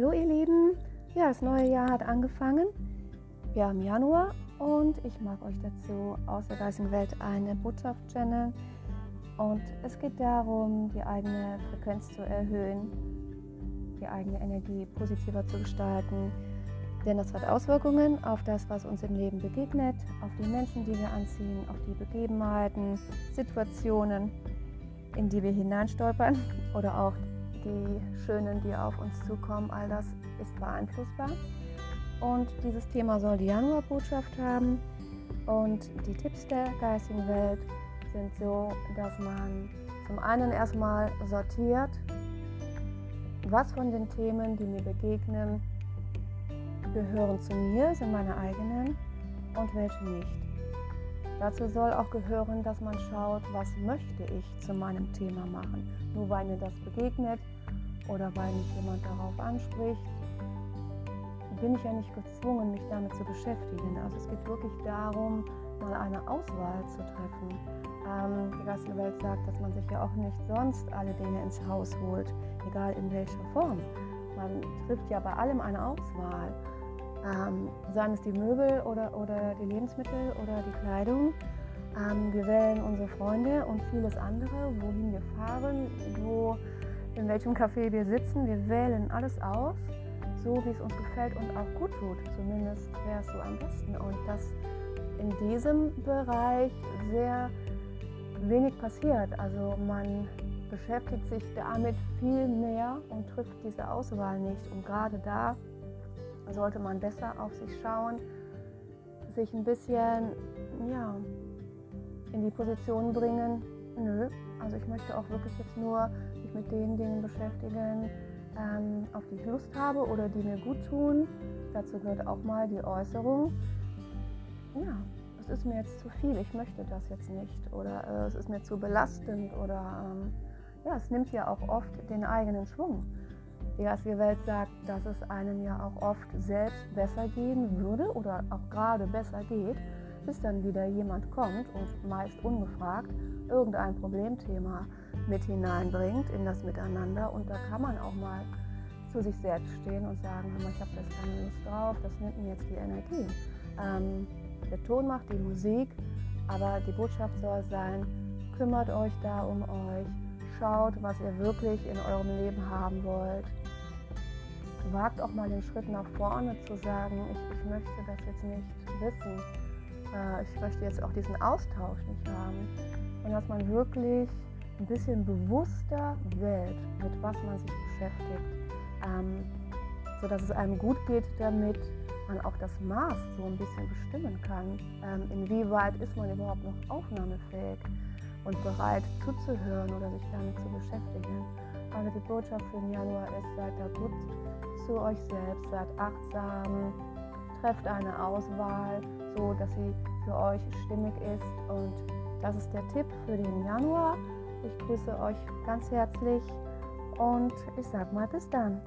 Hallo ihr Lieben, ja, das neue Jahr hat angefangen. Wir haben Januar und ich mag euch dazu aus der geistigen Welt eine Botschaft channeln. Und es geht darum, die eigene Frequenz zu erhöhen, die eigene Energie positiver zu gestalten. Denn das hat Auswirkungen auf das, was uns im Leben begegnet, auf die Menschen, die wir anziehen, auf die Begebenheiten, Situationen, in die wir hineinstolpern oder auch die schönen, die auf uns zukommen, all das ist beeinflussbar. Und dieses Thema soll die Januarbotschaft haben. Und die Tipps der geistigen Welt sind so, dass man zum einen erstmal sortiert, was von den Themen, die mir begegnen, gehören zu mir, sind meine eigenen und welche nicht. Dazu soll auch gehören, dass man schaut, was möchte ich zu meinem Thema machen. Nur weil mir das begegnet oder weil mich jemand darauf anspricht, bin ich ja nicht gezwungen, mich damit zu beschäftigen. Also es geht wirklich darum, mal eine Auswahl zu treffen. Ähm, die Welt sagt, dass man sich ja auch nicht sonst alle Dinge ins Haus holt, egal in welcher Form. Man trifft ja bei allem eine Auswahl. Ähm, seien es die Möbel oder, oder die Lebensmittel oder die Kleidung. Ähm, wir wählen unsere Freunde und vieles andere, wohin wir fahren, wo, in welchem Café wir sitzen. Wir wählen alles aus, so wie es uns gefällt und auch gut tut. Zumindest wäre es so am besten. Und dass in diesem Bereich sehr wenig passiert. Also man beschäftigt sich damit viel mehr und trifft diese Auswahl nicht. Und gerade da sollte man besser auf sich schauen, sich ein bisschen ja, in die Position bringen, nö, also ich möchte auch wirklich jetzt nur mich mit den Dingen beschäftigen, ähm, auf die ich Lust habe oder die mir gut tun. Dazu gehört auch mal die Äußerung, ja, es ist mir jetzt zu viel, ich möchte das jetzt nicht oder äh, es ist mir zu belastend oder ähm, ja, es nimmt ja auch oft den eigenen Schwung. Die geistige Welt sagt, dass es einem ja auch oft selbst besser gehen würde oder auch gerade besser geht, bis dann wieder jemand kommt und meist ungefragt irgendein Problemthema mit hineinbringt in das Miteinander. Und da kann man auch mal zu sich selbst stehen und sagen, ich habe da keine Lust drauf, das nimmt mir jetzt die Energie. Ähm, der Ton macht die Musik, aber die Botschaft soll sein, kümmert euch da um euch, schaut, was ihr wirklich in eurem Leben haben wollt wagt auch mal den Schritt nach vorne zu sagen, ich, ich möchte das jetzt nicht wissen. Äh, ich möchte jetzt auch diesen Austausch nicht haben. Und dass man wirklich ein bisschen bewusster wählt, mit was man sich beschäftigt, ähm, sodass es einem gut geht, damit man auch das Maß so ein bisschen bestimmen kann. Ähm, inwieweit ist man überhaupt noch aufnahmefähig und bereit zuzuhören oder sich damit zu beschäftigen. Also die Botschaft für den Januar ist, seid da gut zu euch selbst, seid achtsam, trefft eine Auswahl, so dass sie für euch stimmig ist. Und das ist der Tipp für den Januar. Ich grüße euch ganz herzlich und ich sag mal bis dann.